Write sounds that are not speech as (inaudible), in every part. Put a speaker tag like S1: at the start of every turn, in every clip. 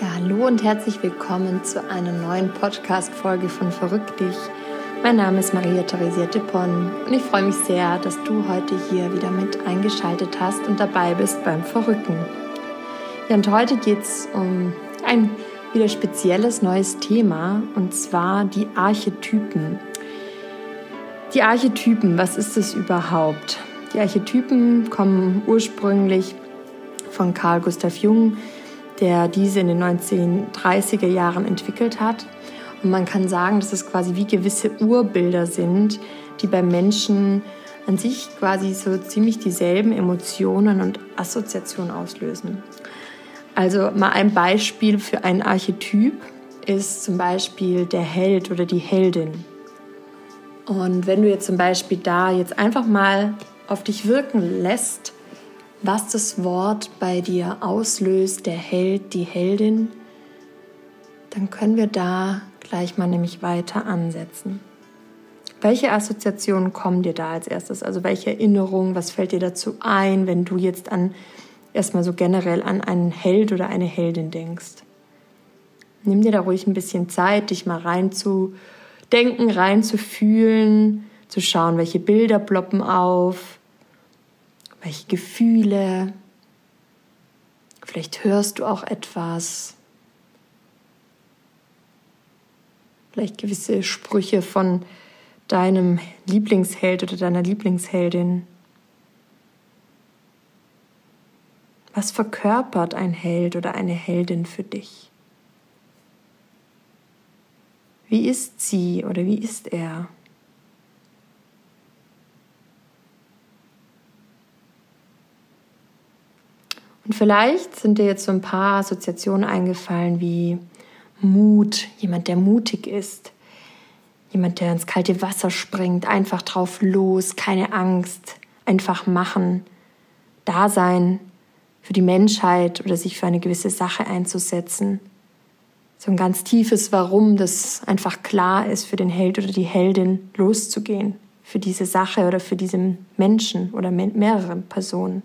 S1: Ja, hallo und herzlich willkommen zu einer neuen Podcast-Folge von Verrückt dich. Mein Name ist Maria Theresia Dippon und ich freue mich sehr, dass du heute hier wieder mit eingeschaltet hast und dabei bist beim Verrücken. Ja, und heute geht es um ein wieder spezielles neues Thema und zwar die Archetypen. Die Archetypen, was ist das überhaupt? Die Archetypen kommen ursprünglich von Carl Gustav Jung der diese in den 1930er Jahren entwickelt hat. Und man kann sagen, dass es quasi wie gewisse Urbilder sind, die beim Menschen an sich quasi so ziemlich dieselben Emotionen und Assoziationen auslösen. Also mal ein Beispiel für ein Archetyp ist zum Beispiel der Held oder die Heldin. Und wenn du jetzt zum Beispiel da jetzt einfach mal auf dich wirken lässt, was das Wort bei dir auslöst, der Held, die Heldin, dann können wir da gleich mal nämlich weiter ansetzen. Welche Assoziationen kommen dir da als erstes? Also welche Erinnerungen, was fällt dir dazu ein, wenn du jetzt an erstmal so generell an einen Held oder eine Heldin denkst? Nimm dir da ruhig ein bisschen Zeit, dich mal reinzudenken, reinzufühlen, zu schauen, welche Bilder ploppen auf, welche Gefühle. Vielleicht hörst du auch etwas. Vielleicht gewisse Sprüche von deinem Lieblingsheld oder deiner Lieblingsheldin. Was verkörpert ein Held oder eine Heldin für dich? Wie ist sie oder wie ist er? Und vielleicht sind dir jetzt so ein paar Assoziationen eingefallen wie Mut, jemand, der mutig ist, jemand, der ins kalte Wasser springt, einfach drauf los, keine Angst, einfach machen, da sein für die Menschheit oder sich für eine gewisse Sache einzusetzen. So ein ganz tiefes Warum, das einfach klar ist für den Held oder die Heldin loszugehen, für diese Sache oder für diesen Menschen oder mehrere Personen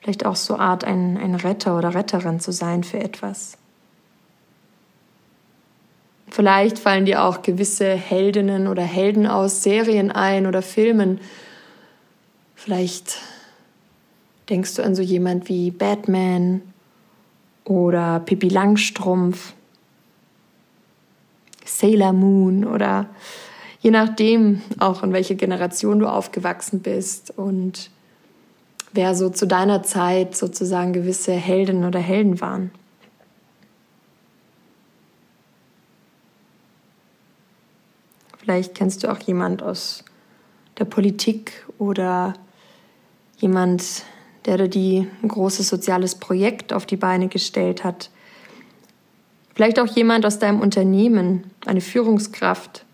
S1: vielleicht auch so Art ein, ein Retter oder Retterin zu sein für etwas. Vielleicht fallen dir auch gewisse Heldinnen oder Helden aus Serien ein oder Filmen. Vielleicht denkst du an so jemand wie Batman oder Pippi Langstrumpf, Sailor Moon oder je nachdem auch in welcher Generation du aufgewachsen bist und wer so zu deiner Zeit sozusagen gewisse Heldinnen oder Helden waren. Vielleicht kennst du auch jemand aus der Politik oder jemand, der dir ein großes soziales Projekt auf die Beine gestellt hat. Vielleicht auch jemand aus deinem Unternehmen, eine Führungskraft,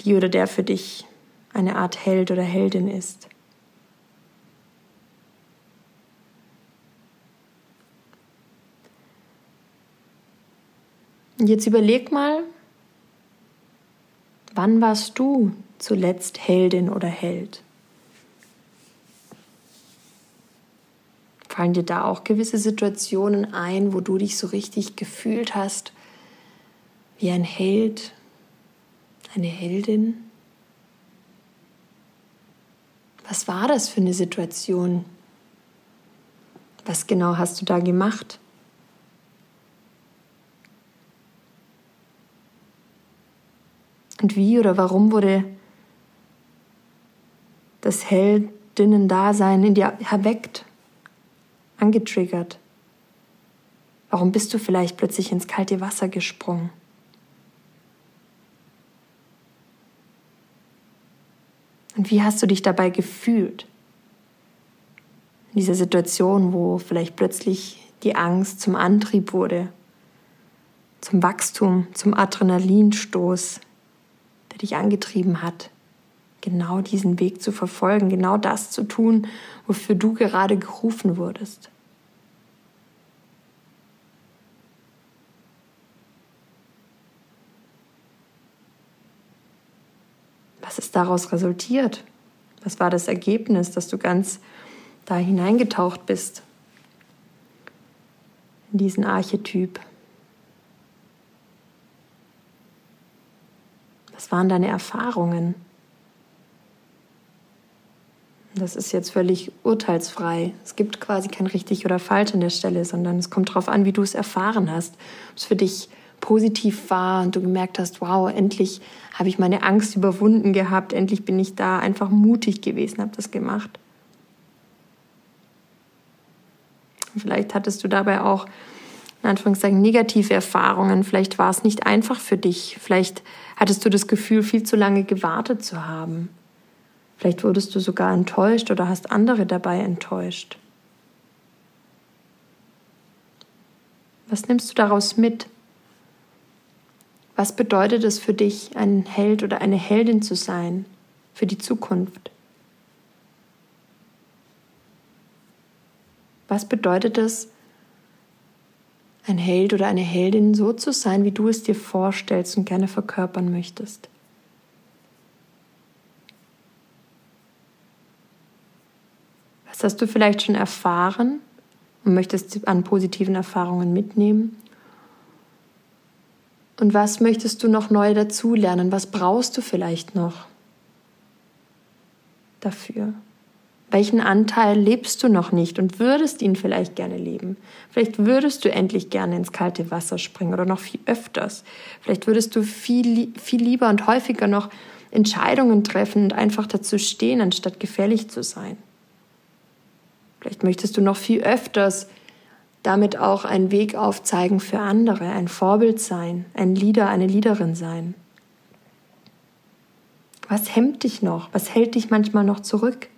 S1: die oder der für dich eine Art Held oder Heldin ist. Jetzt überleg mal, wann warst du zuletzt Heldin oder Held? Fallen dir da auch gewisse Situationen ein, wo du dich so richtig gefühlt hast wie ein Held, eine Heldin? Was war das für eine Situation? Was genau hast du da gemacht? Und wie oder warum wurde das Heldinnen-Dasein in dir erweckt, angetriggert? Warum bist du vielleicht plötzlich ins kalte Wasser gesprungen? Und wie hast du dich dabei gefühlt? In dieser Situation, wo vielleicht plötzlich die Angst zum Antrieb wurde, zum Wachstum, zum Adrenalinstoß, der dich angetrieben hat, genau diesen Weg zu verfolgen, genau das zu tun, wofür du gerade gerufen wurdest. Was ist daraus resultiert? Was war das Ergebnis, dass du ganz da hineingetaucht bist? In diesen Archetyp? Waren deine Erfahrungen? Das ist jetzt völlig urteilsfrei. Es gibt quasi kein richtig oder falsch an der Stelle, sondern es kommt darauf an, wie du es erfahren hast. Ob es für dich positiv war und du gemerkt hast, wow, endlich habe ich meine Angst überwunden gehabt, endlich bin ich da einfach mutig gewesen, habe das gemacht. Vielleicht hattest du dabei auch in Anführungszeichen negative Erfahrungen. Vielleicht war es nicht einfach für dich. Vielleicht hattest du das Gefühl, viel zu lange gewartet zu haben. Vielleicht wurdest du sogar enttäuscht oder hast andere dabei enttäuscht. Was nimmst du daraus mit? Was bedeutet es für dich, ein Held oder eine Heldin zu sein für die Zukunft? Was bedeutet es, ein Held oder eine Heldin so zu sein, wie du es dir vorstellst und gerne verkörpern möchtest? Was hast du vielleicht schon erfahren und möchtest an positiven Erfahrungen mitnehmen? Und was möchtest du noch neu dazulernen? Was brauchst du vielleicht noch dafür? Welchen Anteil lebst du noch nicht und würdest ihn vielleicht gerne leben? Vielleicht würdest du endlich gerne ins kalte Wasser springen oder noch viel öfters. Vielleicht würdest du viel, viel lieber und häufiger noch Entscheidungen treffen und einfach dazu stehen, anstatt gefährlich zu sein. Vielleicht möchtest du noch viel öfters damit auch einen Weg aufzeigen für andere, ein Vorbild sein, ein Leader, eine Leaderin sein. Was hemmt dich noch? Was hält dich manchmal noch zurück?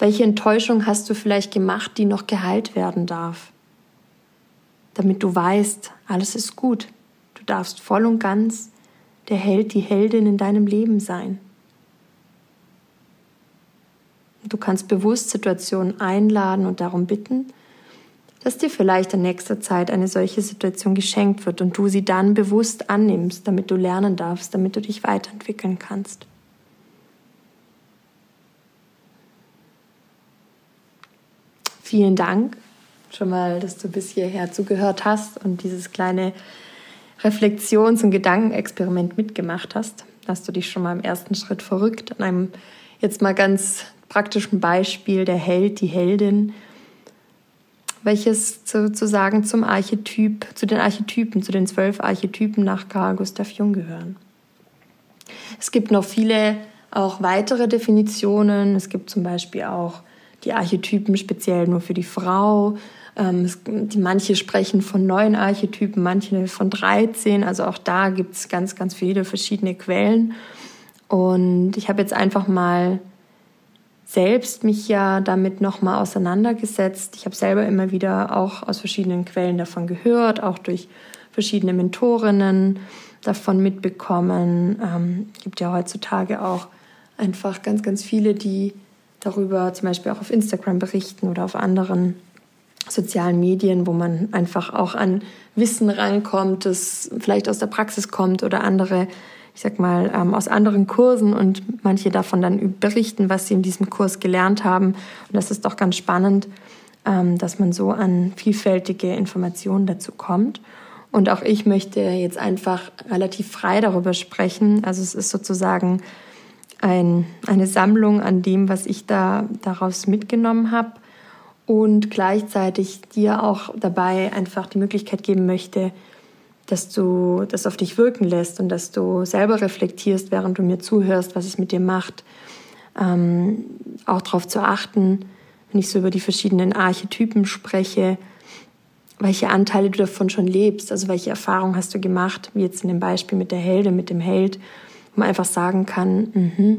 S1: Welche Enttäuschung hast du vielleicht gemacht, die noch geheilt werden darf? Damit du weißt, alles ist gut. Du darfst voll und ganz der Held, die Heldin in deinem Leben sein. Du kannst bewusst Situationen einladen und darum bitten, dass dir vielleicht in nächster Zeit eine solche Situation geschenkt wird und du sie dann bewusst annimmst, damit du lernen darfst, damit du dich weiterentwickeln kannst. Vielen Dank schon mal, dass du bis hierher zugehört hast und dieses kleine Reflexions- und Gedankenexperiment mitgemacht hast. Hast du dich schon mal im ersten Schritt verrückt an einem jetzt mal ganz praktischen Beispiel der Held, die Heldin, welches sozusagen zum Archetyp, zu den Archetypen, zu den zwölf Archetypen nach Carl Gustav Jung gehören. Es gibt noch viele auch weitere Definitionen. Es gibt zum Beispiel auch die Archetypen speziell nur für die Frau. Ähm, es, die, manche sprechen von neun Archetypen, manche von 13. Also auch da gibt es ganz, ganz viele verschiedene Quellen. Und ich habe jetzt einfach mal selbst mich ja damit nochmal auseinandergesetzt. Ich habe selber immer wieder auch aus verschiedenen Quellen davon gehört, auch durch verschiedene Mentorinnen davon mitbekommen. Ähm, gibt ja heutzutage auch einfach ganz, ganz viele, die darüber zum Beispiel auch auf Instagram berichten oder auf anderen sozialen Medien, wo man einfach auch an Wissen rankommt, das vielleicht aus der Praxis kommt oder andere ich sag mal, ähm, aus anderen Kursen und manche davon dann berichten, was sie in diesem Kurs gelernt haben. Und das ist doch ganz spannend, ähm, dass man so an vielfältige Informationen dazu kommt. Und auch ich möchte jetzt einfach relativ frei darüber sprechen. Also es ist sozusagen ein, eine Sammlung an dem, was ich da daraus mitgenommen habe und gleichzeitig dir auch dabei einfach die Möglichkeit geben möchte, dass du das auf dich wirken lässt und dass du selber reflektierst, während du mir zuhörst, was es mit dir macht. Ähm, auch darauf zu achten, wenn ich so über die verschiedenen Archetypen spreche, welche Anteile du davon schon lebst, also welche Erfahrungen hast du gemacht, wie jetzt in dem Beispiel mit der Helde, mit dem Held, man einfach sagen kann, mh,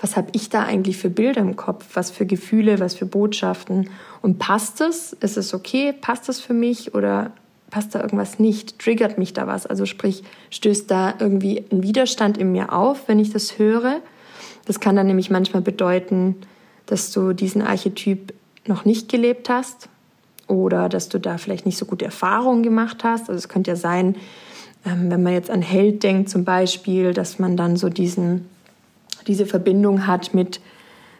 S1: was habe ich da eigentlich für Bilder im Kopf, was für Gefühle, was für Botschaften und passt es? Ist es okay? Passt es für mich oder passt da irgendwas nicht, triggert mich da was, also sprich, stößt da irgendwie ein Widerstand in mir auf, wenn ich das höre. Das kann dann nämlich manchmal bedeuten, dass du diesen Archetyp noch nicht gelebt hast oder dass du da vielleicht nicht so gute Erfahrungen gemacht hast. Also es könnte ja sein, ähm, wenn man jetzt an Held denkt zum Beispiel, dass man dann so diesen, diese Verbindung hat mit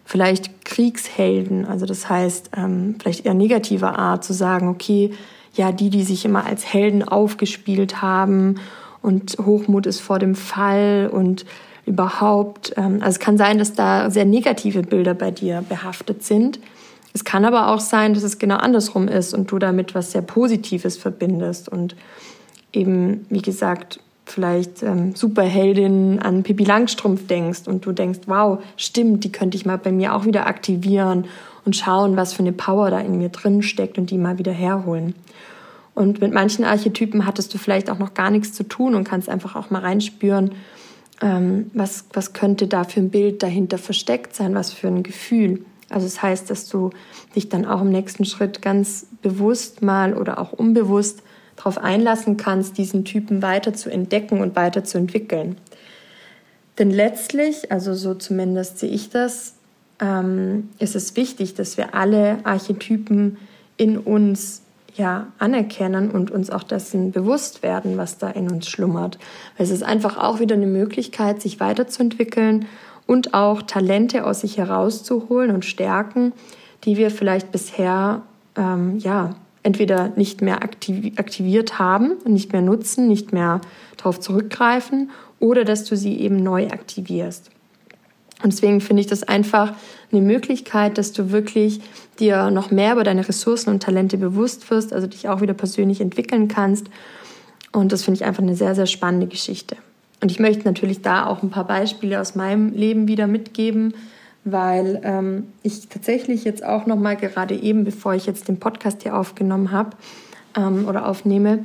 S1: vielleicht Kriegshelden, also das heißt ähm, vielleicht eher negativer Art zu sagen, okay, ja, die, die sich immer als Helden aufgespielt haben und Hochmut ist vor dem Fall und überhaupt, ähm, also es kann sein, dass da sehr negative Bilder bei dir behaftet sind. Es kann aber auch sein, dass es genau andersrum ist und du damit was sehr Positives verbindest und eben, wie gesagt, vielleicht ähm, Superheldin an Pippi Langstrumpf denkst und du denkst, wow, stimmt, die könnte ich mal bei mir auch wieder aktivieren und schauen, was für eine Power da in mir drin steckt und die mal wieder herholen. Und mit manchen Archetypen hattest du vielleicht auch noch gar nichts zu tun und kannst einfach auch mal reinspüren, ähm, was, was könnte da für ein Bild dahinter versteckt sein, was für ein Gefühl. Also das heißt, dass du dich dann auch im nächsten Schritt ganz bewusst mal oder auch unbewusst darauf einlassen kannst, diesen Typen weiter zu entdecken und weiter zu entwickeln. Denn letztlich, also so zumindest sehe ich das, ähm, ist es wichtig, dass wir alle Archetypen in uns ja anerkennen und uns auch dessen bewusst werden, was da in uns schlummert. Weil es ist einfach auch wieder eine Möglichkeit, sich weiterzuentwickeln und auch Talente aus sich herauszuholen und Stärken, die wir vielleicht bisher ähm, ja entweder nicht mehr aktiviert haben nicht mehr nutzen, nicht mehr darauf zurückgreifen oder dass du sie eben neu aktivierst. Und deswegen finde ich das einfach eine Möglichkeit, dass du wirklich dir noch mehr über deine Ressourcen und Talente bewusst wirst, also dich auch wieder persönlich entwickeln kannst. Und das finde ich einfach eine sehr, sehr spannende Geschichte. Und ich möchte natürlich da auch ein paar Beispiele aus meinem Leben wieder mitgeben, weil ähm, ich tatsächlich jetzt auch noch mal gerade eben, bevor ich jetzt den Podcast hier aufgenommen habe ähm, oder aufnehme,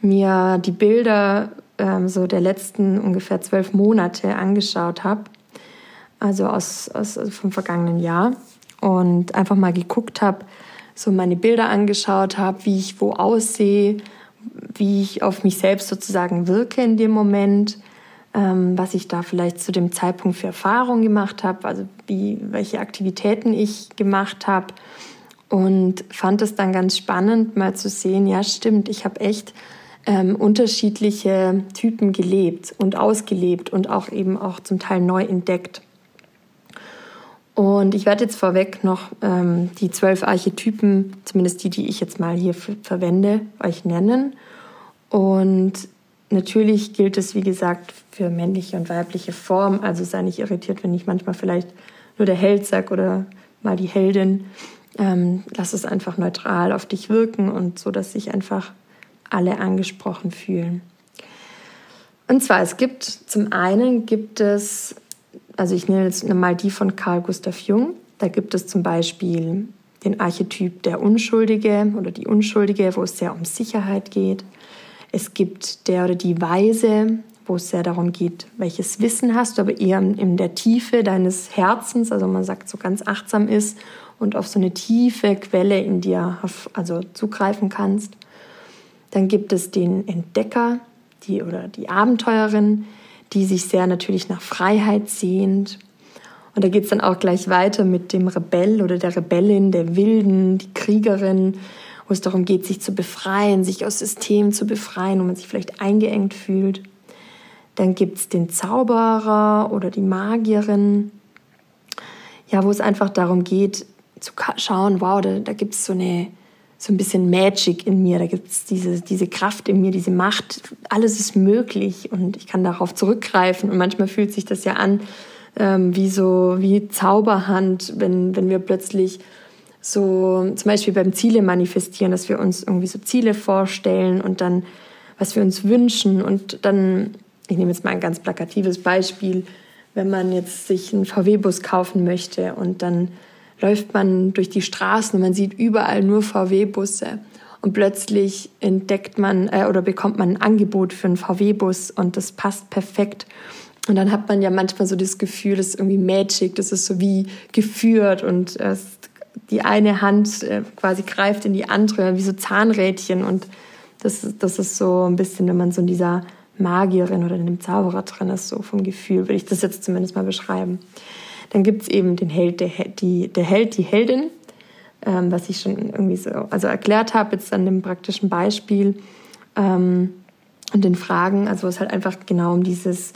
S1: mir die Bilder ähm, so der letzten ungefähr zwölf Monate angeschaut habe, also aus, aus also vom vergangenen Jahr. Und einfach mal geguckt habe, so meine Bilder angeschaut habe, wie ich wo aussehe, wie ich auf mich selbst sozusagen wirke in dem Moment, was ich da vielleicht zu dem Zeitpunkt für Erfahrungen gemacht habe, also wie, welche Aktivitäten ich gemacht habe. Und fand es dann ganz spannend, mal zu sehen, ja stimmt, ich habe echt ähm, unterschiedliche Typen gelebt und ausgelebt und auch eben auch zum Teil neu entdeckt. Und ich werde jetzt vorweg noch ähm, die zwölf Archetypen, zumindest die, die ich jetzt mal hier verwende, euch nennen. Und Natürlich gilt es, wie gesagt, für männliche und weibliche Form. Also sei nicht irritiert, wenn ich manchmal vielleicht nur der Held sag oder mal die Heldin. Ähm, lass es einfach neutral auf dich wirken und so, dass sich einfach alle angesprochen fühlen. Und zwar, es gibt zum einen gibt es, also ich nenne jetzt mal die von Carl Gustav Jung. Da gibt es zum Beispiel den Archetyp der Unschuldige oder die Unschuldige, wo es sehr um Sicherheit geht. Es gibt der oder die Weise, wo es sehr darum geht, welches Wissen hast du, aber eher in der Tiefe deines Herzens, also man sagt so ganz achtsam ist und auf so eine tiefe Quelle in dir also zugreifen kannst. Dann gibt es den Entdecker, die oder die Abenteurerin, die sich sehr natürlich nach Freiheit sehnt. Und da geht es dann auch gleich weiter mit dem Rebell oder der Rebellin, der Wilden, die Kriegerin, wo es darum geht, sich zu befreien, sich aus Systemen zu befreien, wo man sich vielleicht eingeengt fühlt. Dann gibt es den Zauberer oder die Magierin, ja, wo es einfach darum geht, zu schauen, wow, da, da gibt es so eine so ein bisschen Magic in mir, da gibt es diese, diese Kraft in mir, diese Macht, alles ist möglich und ich kann darauf zurückgreifen. Und manchmal fühlt sich das ja an ähm, wie so, wie Zauberhand, wenn, wenn wir plötzlich so zum Beispiel beim Ziele manifestieren, dass wir uns irgendwie so Ziele vorstellen und dann, was wir uns wünschen und dann, ich nehme jetzt mal ein ganz plakatives Beispiel, wenn man jetzt sich einen VW-Bus kaufen möchte und dann läuft man durch die Straßen und man sieht überall nur VW-Busse und plötzlich entdeckt man äh, oder bekommt man ein Angebot für einen VW-Bus und das passt perfekt. Und dann hat man ja manchmal so das Gefühl, das ist irgendwie Magic, das ist so wie geführt und es die eine Hand äh, quasi greift in die andere, wie so Zahnrädchen. Und das, das ist so ein bisschen, wenn man so in dieser Magierin oder in dem Zauberer drin ist, so vom Gefühl, würde ich das jetzt zumindest mal beschreiben. Dann gibt es eben den Held, der, die, der Held, die Heldin, ähm, was ich schon irgendwie so also erklärt habe, jetzt an dem praktischen Beispiel ähm, und den Fragen. Also es halt einfach genau um dieses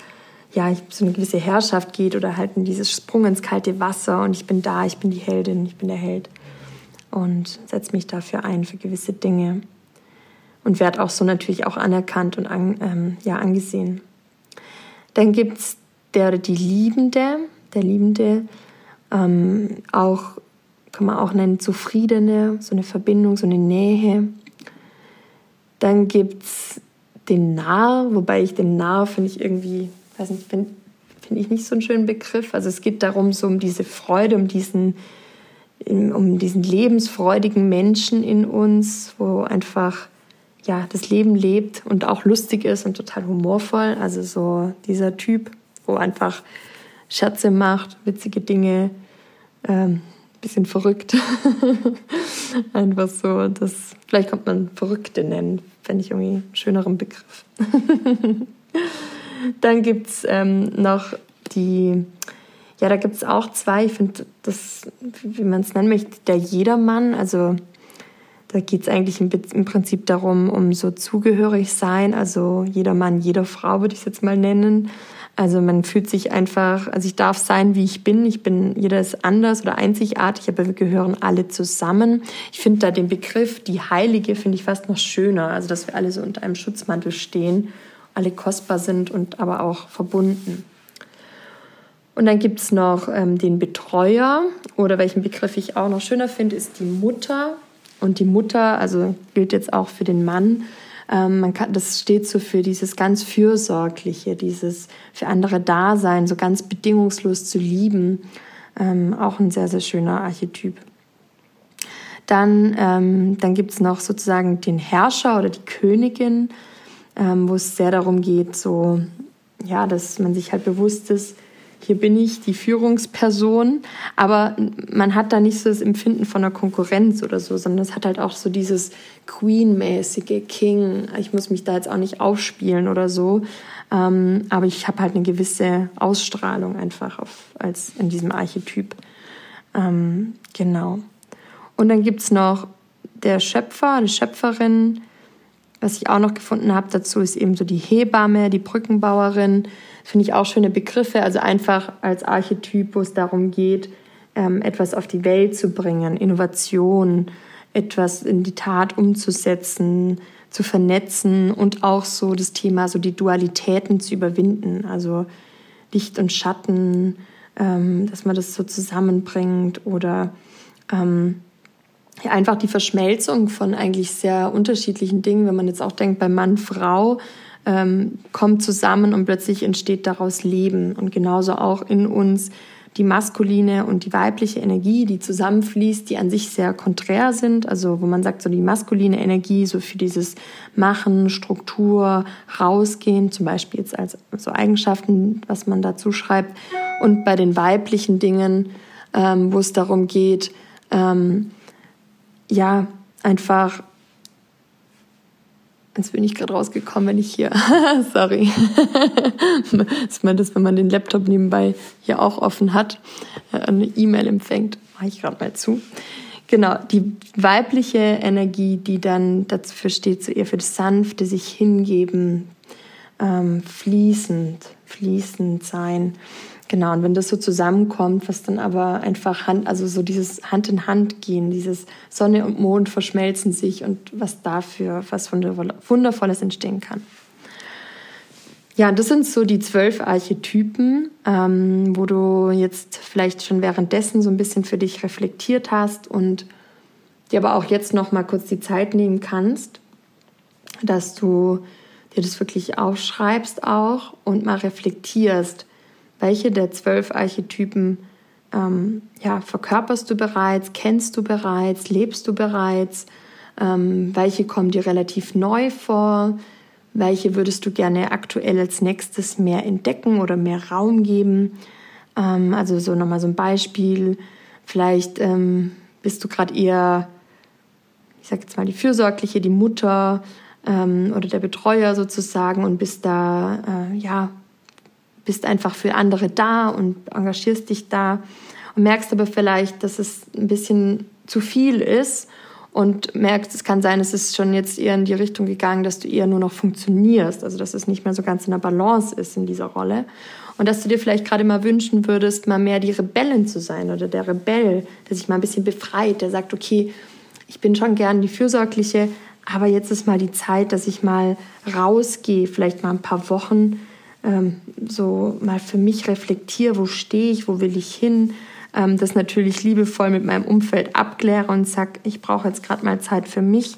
S1: ja, so eine gewisse Herrschaft geht oder halt in dieses Sprung ins kalte Wasser und ich bin da, ich bin die Heldin, ich bin der Held und setze mich dafür ein für gewisse Dinge und werde auch so natürlich auch anerkannt und an, ähm, ja, angesehen. Dann gibt es der oder die Liebende, der Liebende, ähm, auch kann man auch nennen, Zufriedene, so eine Verbindung, so eine Nähe. Dann gibt es den Narr, wobei ich den Narr finde ich irgendwie, weiß nicht, finde find ich nicht so einen schönen Begriff. Also es geht darum, so um diese Freude, um diesen, um diesen lebensfreudigen Menschen in uns, wo einfach ja, das Leben lebt und auch lustig ist und total humorvoll. Also so dieser Typ, wo einfach Scherze macht, witzige Dinge, ähm, bisschen verrückt. (laughs) einfach so, das, vielleicht kommt man Verrückte nennen, fände ich irgendwie einen schöneren Begriff. (laughs) Dann gibt es ähm, noch die, ja, da gibt es auch zwei, ich finde das, wie man es nennen möchte, der Jedermann, also da geht es eigentlich im, im, Prinzip darum, um so zugehörig sein, also jeder Mann, jeder Frau würde ich es jetzt mal nennen. Also man fühlt sich einfach, also ich darf sein, wie ich bin. Ich bin, jeder ist anders oder einzigartig, aber wir gehören alle zusammen. Ich finde da den Begriff die Heilige finde ich fast noch schöner. Also dass wir alle so unter einem Schutzmantel stehen, alle kostbar sind und aber auch verbunden. Und dann gibt es noch ähm, den Betreuer oder welchen Begriff ich auch noch schöner finde, ist die Mutter. Und die Mutter, also gilt jetzt auch für den Mann, ähm, man kann, das steht so für dieses ganz Fürsorgliche, dieses für andere Dasein, so ganz bedingungslos zu lieben. Ähm, auch ein sehr, sehr schöner Archetyp. Dann, ähm, dann gibt es noch sozusagen den Herrscher oder die Königin, ähm, wo es sehr darum geht, so, ja, dass man sich halt bewusst ist, hier bin ich die Führungsperson, aber man hat da nicht so das Empfinden von einer Konkurrenz oder so, sondern es hat halt auch so dieses Queen-mäßige King. Ich muss mich da jetzt auch nicht aufspielen oder so, ähm, aber ich habe halt eine gewisse Ausstrahlung einfach auf, als in diesem Archetyp. Ähm, genau. Und dann gibt's noch der Schöpfer, die Schöpferin. Was ich auch noch gefunden habe dazu, ist eben so die Hebamme, die Brückenbauerin finde ich auch schöne Begriffe. Also einfach als Archetyp, wo es darum geht, ähm, etwas auf die Welt zu bringen, Innovation, etwas in die Tat umzusetzen, zu vernetzen und auch so das Thema, so die Dualitäten zu überwinden, also Licht und Schatten, ähm, dass man das so zusammenbringt oder ähm, einfach die Verschmelzung von eigentlich sehr unterschiedlichen Dingen, wenn man jetzt auch denkt bei Mann, Frau, ähm, kommt zusammen und plötzlich entsteht daraus Leben. Und genauso auch in uns die maskuline und die weibliche Energie, die zusammenfließt, die an sich sehr konträr sind. Also wo man sagt, so die maskuline Energie, so für dieses Machen, Struktur, rausgehen, zum Beispiel jetzt als so Eigenschaften, was man dazu schreibt. Und bei den weiblichen Dingen, ähm, wo es darum geht, ähm, ja, einfach Jetzt bin ich gerade rausgekommen, wenn ich hier. (laughs) Sorry. (laughs) das meint das, wenn man den Laptop nebenbei hier auch offen hat, äh, eine E-Mail empfängt. Mache ich gerade mal zu. Genau, die weibliche Energie, die dann dafür steht, so eher für das Sanfte, sich hingeben, ähm, fließend, fließend sein. Genau, und wenn das so zusammenkommt, was dann aber einfach Hand, also so dieses Hand in Hand gehen, dieses Sonne und Mond verschmelzen sich und was dafür was Wundervolles entstehen kann. Ja, das sind so die zwölf Archetypen, ähm, wo du jetzt vielleicht schon währenddessen so ein bisschen für dich reflektiert hast und dir aber auch jetzt noch mal kurz die Zeit nehmen kannst, dass du dir das wirklich aufschreibst auch und mal reflektierst, welche der zwölf Archetypen ähm, ja, verkörperst du bereits, kennst du bereits, lebst du bereits, ähm, welche kommen dir relativ neu vor, welche würdest du gerne aktuell als nächstes mehr entdecken oder mehr Raum geben. Ähm, also so nochmal so ein Beispiel, vielleicht ähm, bist du gerade eher, ich sage jetzt mal, die Fürsorgliche, die Mutter ähm, oder der Betreuer sozusagen und bist da äh, ja bist einfach für andere da und engagierst dich da und merkst aber vielleicht, dass es ein bisschen zu viel ist und merkst, es kann sein, es ist schon jetzt eher in die Richtung gegangen, dass du eher nur noch funktionierst, also dass es nicht mehr so ganz in der Balance ist in dieser Rolle. Und dass du dir vielleicht gerade mal wünschen würdest, mal mehr die Rebellin zu sein oder der Rebell, der sich mal ein bisschen befreit, der sagt, okay, ich bin schon gern die Fürsorgliche, aber jetzt ist mal die Zeit, dass ich mal rausgehe, vielleicht mal ein paar Wochen, ähm, so mal für mich reflektiere, wo stehe ich, wo will ich hin, ähm, das natürlich liebevoll mit meinem Umfeld abkläre und sage, ich brauche jetzt gerade mal Zeit für mich.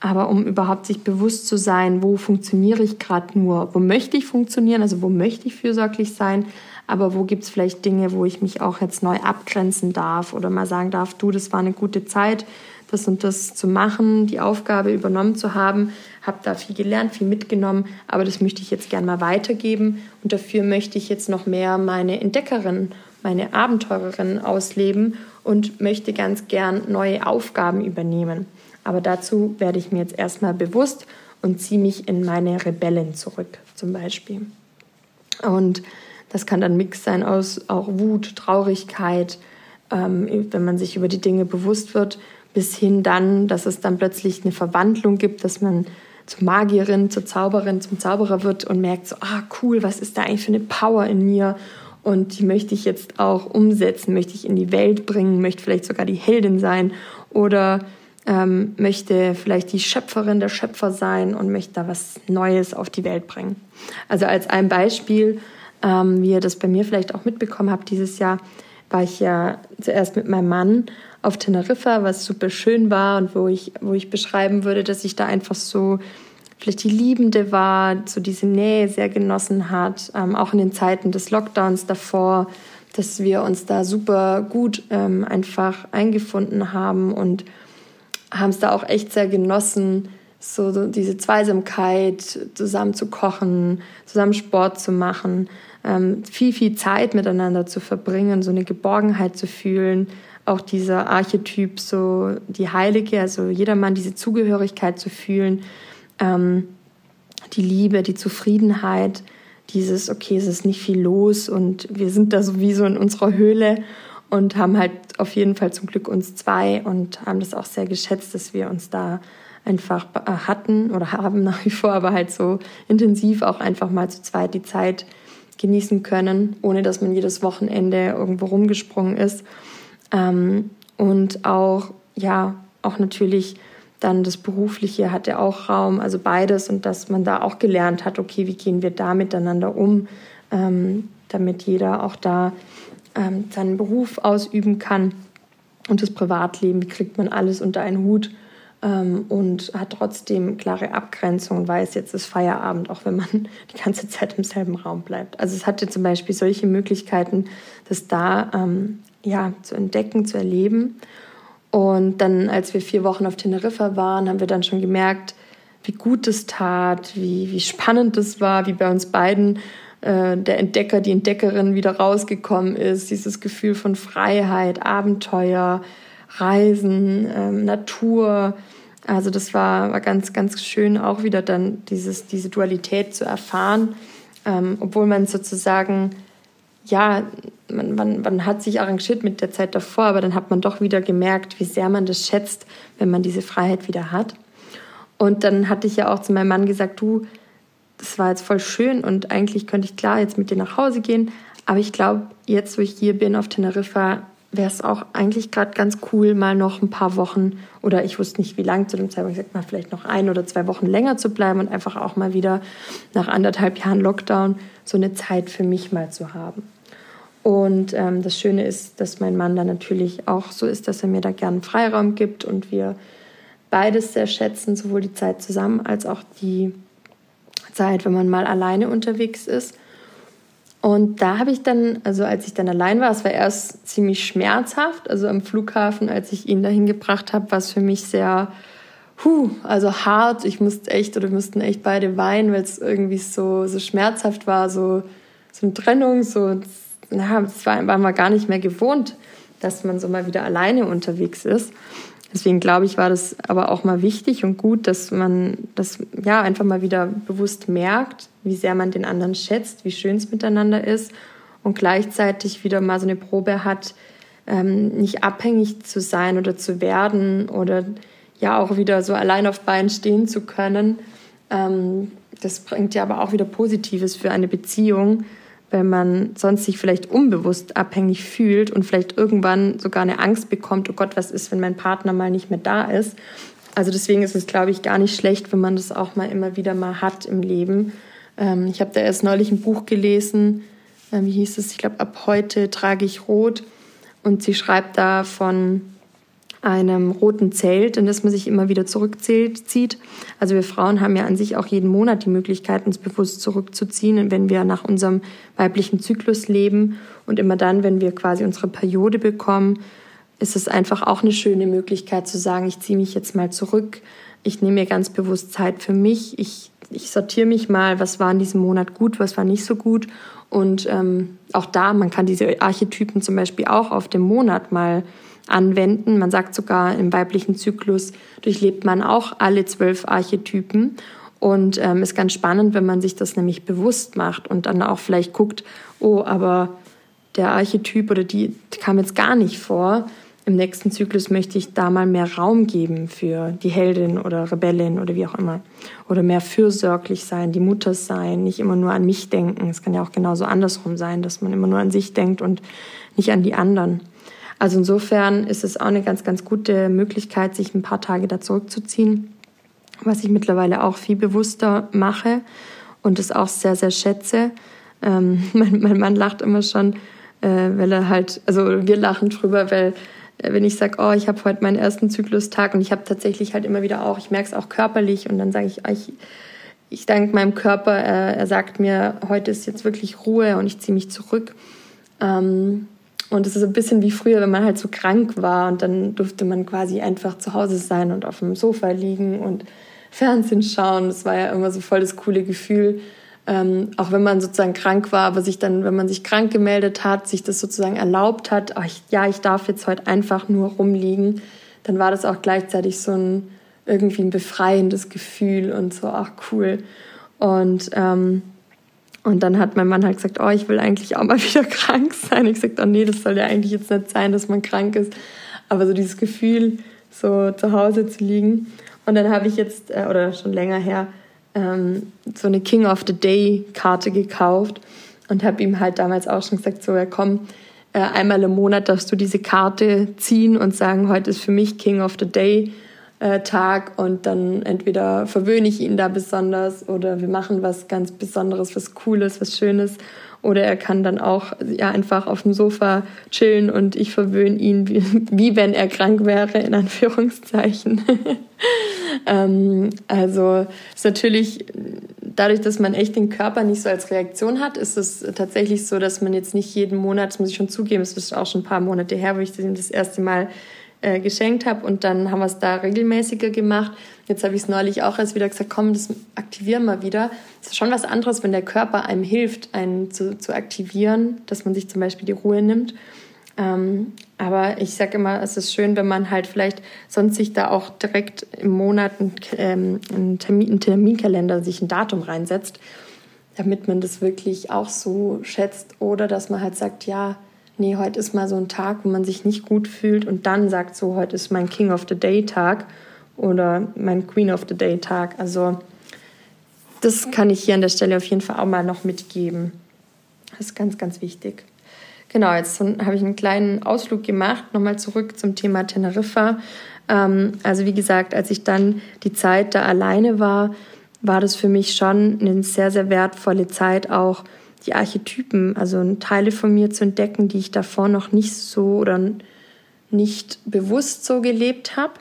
S1: Aber um überhaupt sich bewusst zu sein, wo funktioniere ich gerade nur, wo möchte ich funktionieren, also wo möchte ich fürsorglich sein, aber wo gibt es vielleicht Dinge, wo ich mich auch jetzt neu abgrenzen darf oder mal sagen darf, du, das war eine gute Zeit, das und das zu machen, die Aufgabe übernommen zu haben, habe da viel gelernt, viel mitgenommen, aber das möchte ich jetzt gerne mal weitergeben und dafür möchte ich jetzt noch mehr meine Entdeckerin, meine Abenteurerin ausleben und möchte ganz gern neue Aufgaben übernehmen. Aber dazu werde ich mir jetzt erstmal bewusst und ziehe mich in meine Rebellen zurück, zum Beispiel. Und das kann dann Mix sein aus auch Wut, Traurigkeit, ähm, wenn man sich über die Dinge bewusst wird, bis hin dann, dass es dann plötzlich eine Verwandlung gibt, dass man zur Magierin, zur Zauberin, zum Zauberer wird und merkt so, ah cool, was ist da eigentlich für eine Power in mir? Und die möchte ich jetzt auch umsetzen, möchte ich in die Welt bringen, möchte vielleicht sogar die Heldin sein oder ähm, möchte vielleicht die Schöpferin der Schöpfer sein und möchte da was Neues auf die Welt bringen. Also als ein Beispiel, ähm, wie ihr das bei mir vielleicht auch mitbekommen habt, dieses Jahr war ich ja zuerst mit meinem Mann auf Teneriffa, was super schön war und wo ich, wo ich beschreiben würde, dass ich da einfach so vielleicht die Liebende war, so diese Nähe sehr genossen hat, ähm, auch in den Zeiten des Lockdowns davor, dass wir uns da super gut ähm, einfach eingefunden haben und haben es da auch echt sehr genossen, so diese Zweisamkeit, zusammen zu kochen, zusammen Sport zu machen, ähm, viel, viel Zeit miteinander zu verbringen, so eine Geborgenheit zu fühlen, auch dieser Archetyp, so die Heilige, also jedermann diese Zugehörigkeit zu fühlen, ähm, die Liebe, die Zufriedenheit, dieses, okay, es ist nicht viel los und wir sind da sowieso in unserer Höhle und haben halt auf jeden Fall zum Glück uns zwei und haben das auch sehr geschätzt, dass wir uns da einfach äh, hatten oder haben (laughs) nach wie vor, aber halt so intensiv auch einfach mal zu zweit die Zeit genießen können, ohne dass man jedes Wochenende irgendwo rumgesprungen ist. Ähm, und auch, ja, auch natürlich dann das Berufliche hatte auch Raum, also beides und dass man da auch gelernt hat, okay, wie gehen wir da miteinander um, ähm, damit jeder auch da ähm, seinen Beruf ausüben kann und das Privatleben, wie kriegt man alles unter einen Hut ähm, und hat trotzdem klare Abgrenzung und weiß, jetzt ist Feierabend, auch wenn man (laughs) die ganze Zeit im selben Raum bleibt. Also es hatte zum Beispiel solche Möglichkeiten, das da ähm, ja, zu entdecken, zu erleben. Und dann, als wir vier Wochen auf Teneriffa waren, haben wir dann schon gemerkt, wie gut es tat, wie, wie spannend es war, wie bei uns beiden äh, der Entdecker, die Entdeckerin wieder rausgekommen ist, dieses Gefühl von Freiheit, Abenteuer, Reisen, ähm, Natur. Also das war, war ganz, ganz schön, auch wieder dann dieses, diese Dualität zu erfahren, ähm, obwohl man sozusagen, ja, man, man, man hat sich arrangiert mit der Zeit davor, aber dann hat man doch wieder gemerkt, wie sehr man das schätzt, wenn man diese Freiheit wieder hat. Und dann hatte ich ja auch zu meinem Mann gesagt, du, das war jetzt voll schön und eigentlich könnte ich klar jetzt mit dir nach Hause gehen. Aber ich glaube, jetzt, wo ich hier bin auf Teneriffa, wäre es auch eigentlich gerade ganz cool, mal noch ein paar Wochen oder ich wusste nicht, wie lang zu dem Zeitpunkt, sag mal, vielleicht noch ein oder zwei Wochen länger zu bleiben und einfach auch mal wieder nach anderthalb Jahren Lockdown so eine Zeit für mich mal zu haben. Und ähm, das Schöne ist, dass mein Mann da natürlich auch so ist, dass er mir da gerne Freiraum gibt und wir beides sehr schätzen, sowohl die Zeit zusammen als auch die Zeit, wenn man mal alleine unterwegs ist. Und da habe ich dann, also als ich dann allein war, es war erst ziemlich schmerzhaft. Also am Flughafen, als ich ihn dahin gebracht habe, war es für mich sehr, huh, also hart. Ich musste echt oder wir mussten echt beide weinen, weil es irgendwie so, so schmerzhaft war, so, so eine Trennung, so, na, das war, war man gar nicht mehr gewohnt, dass man so mal wieder alleine unterwegs ist. Deswegen glaube ich, war das aber auch mal wichtig und gut, dass man das ja einfach mal wieder bewusst merkt, wie sehr man den anderen schätzt, wie schön es miteinander ist und gleichzeitig wieder mal so eine Probe hat, ähm, nicht abhängig zu sein oder zu werden oder ja auch wieder so allein auf Beinen stehen zu können. Ähm, das bringt ja aber auch wieder Positives für eine Beziehung, weil man sonst sich vielleicht unbewusst abhängig fühlt und vielleicht irgendwann sogar eine Angst bekommt, oh Gott, was ist, wenn mein Partner mal nicht mehr da ist. Also deswegen ist es, glaube ich, gar nicht schlecht, wenn man das auch mal immer wieder mal hat im Leben. Ähm, ich habe da erst neulich ein Buch gelesen, äh, wie hieß es, ich glaube, ab heute trage ich rot. Und sie schreibt da von einem roten Zelt, in das man sich immer wieder zurückzieht. Also wir Frauen haben ja an sich auch jeden Monat die Möglichkeit, uns bewusst zurückzuziehen, wenn wir nach unserem weiblichen Zyklus leben. Und immer dann, wenn wir quasi unsere Periode bekommen, ist es einfach auch eine schöne Möglichkeit zu sagen, ich ziehe mich jetzt mal zurück. Ich nehme mir ganz bewusst Zeit für mich. Ich, ich sortiere mich mal, was war in diesem Monat gut, was war nicht so gut. Und ähm, auch da, man kann diese Archetypen zum Beispiel auch auf dem Monat mal anwenden. Man sagt sogar, im weiblichen Zyklus durchlebt man auch alle zwölf Archetypen. Und ähm, ist ganz spannend, wenn man sich das nämlich bewusst macht und dann auch vielleicht guckt, oh, aber der Archetyp oder die kam jetzt gar nicht vor. Im nächsten Zyklus möchte ich da mal mehr Raum geben für die Heldin oder Rebellin oder wie auch immer. Oder mehr fürsorglich sein, die Mutter sein, nicht immer nur an mich denken. Es kann ja auch genauso andersrum sein, dass man immer nur an sich denkt und nicht an die anderen. Also insofern ist es auch eine ganz, ganz gute Möglichkeit, sich ein paar Tage da zurückzuziehen, was ich mittlerweile auch viel bewusster mache und es auch sehr, sehr schätze. Ähm, (laughs) mein, mein, Mann lacht immer schon, äh, weil er halt, also wir lachen drüber, weil äh, wenn ich sage, oh, ich habe heute meinen ersten Zyklustag und ich habe tatsächlich halt immer wieder auch, ich merke es auch körperlich und dann sage ich, oh, ich, ich danke meinem Körper, er, er sagt mir, heute ist jetzt wirklich Ruhe und ich ziehe mich zurück. Ähm, und es ist ein bisschen wie früher, wenn man halt so krank war und dann durfte man quasi einfach zu Hause sein und auf dem Sofa liegen und Fernsehen schauen. Das war ja immer so voll das coole Gefühl. Ähm, auch wenn man sozusagen krank war, aber sich dann, wenn man sich krank gemeldet hat, sich das sozusagen erlaubt hat, ach, ja, ich darf jetzt heute einfach nur rumliegen, dann war das auch gleichzeitig so ein irgendwie ein befreiendes Gefühl und so, ach cool. Und ähm, und dann hat mein Mann halt gesagt, oh, ich will eigentlich auch mal (laughs) wieder krank sein. Ich gesagt, oh nee, das soll ja eigentlich jetzt nicht sein, dass man krank ist. Aber so dieses Gefühl, so zu Hause zu liegen. Und dann habe ich jetzt, äh, oder schon länger her, ähm, so eine King of the Day Karte gekauft und habe ihm halt damals auch schon gesagt, so, ja komm, äh, einmal im Monat darfst du diese Karte ziehen und sagen, heute ist für mich King of the Day äh, Tag und dann entweder verwöhne ich ihn da besonders oder wir machen was ganz Besonderes, was Cooles, was Schönes. Oder er kann dann auch ja, einfach auf dem Sofa chillen und ich verwöhne ihn, wie, (laughs) wie wenn er krank wäre, in Anführungszeichen. (laughs) ähm, also ist natürlich, dadurch, dass man echt den Körper nicht so als Reaktion hat, ist es tatsächlich so, dass man jetzt nicht jeden Monat, das muss ich schon zugeben, es ist auch schon ein paar Monate her, wo ich das das erste Mal äh, geschenkt habe und dann haben wir es da regelmäßiger gemacht. Jetzt habe ich es neulich auch erst wieder gesagt, komm, das aktivieren wir wieder. Es ist schon was anderes, wenn der Körper einem hilft, einen zu, zu aktivieren, dass man sich zum Beispiel die Ruhe nimmt. Ähm, aber ich sage immer, es ist schön, wenn man halt vielleicht sonst sich da auch direkt im Monat ähm, einen, Termin, einen Terminkalender, sich ein Datum reinsetzt, damit man das wirklich auch so schätzt. Oder dass man halt sagt, ja, nee, heute ist mal so ein Tag, wo man sich nicht gut fühlt und dann sagt so, heute ist mein King of the Day Tag oder mein Queen of the Day Tag. Also das kann ich hier an der Stelle auf jeden Fall auch mal noch mitgeben. Das ist ganz, ganz wichtig. Genau, jetzt habe ich einen kleinen Ausflug gemacht, nochmal zurück zum Thema Teneriffa. Ähm, also wie gesagt, als ich dann die Zeit da alleine war, war das für mich schon eine sehr, sehr wertvolle Zeit auch, die Archetypen, also Teile von mir zu entdecken, die ich davor noch nicht so oder nicht bewusst so gelebt habe.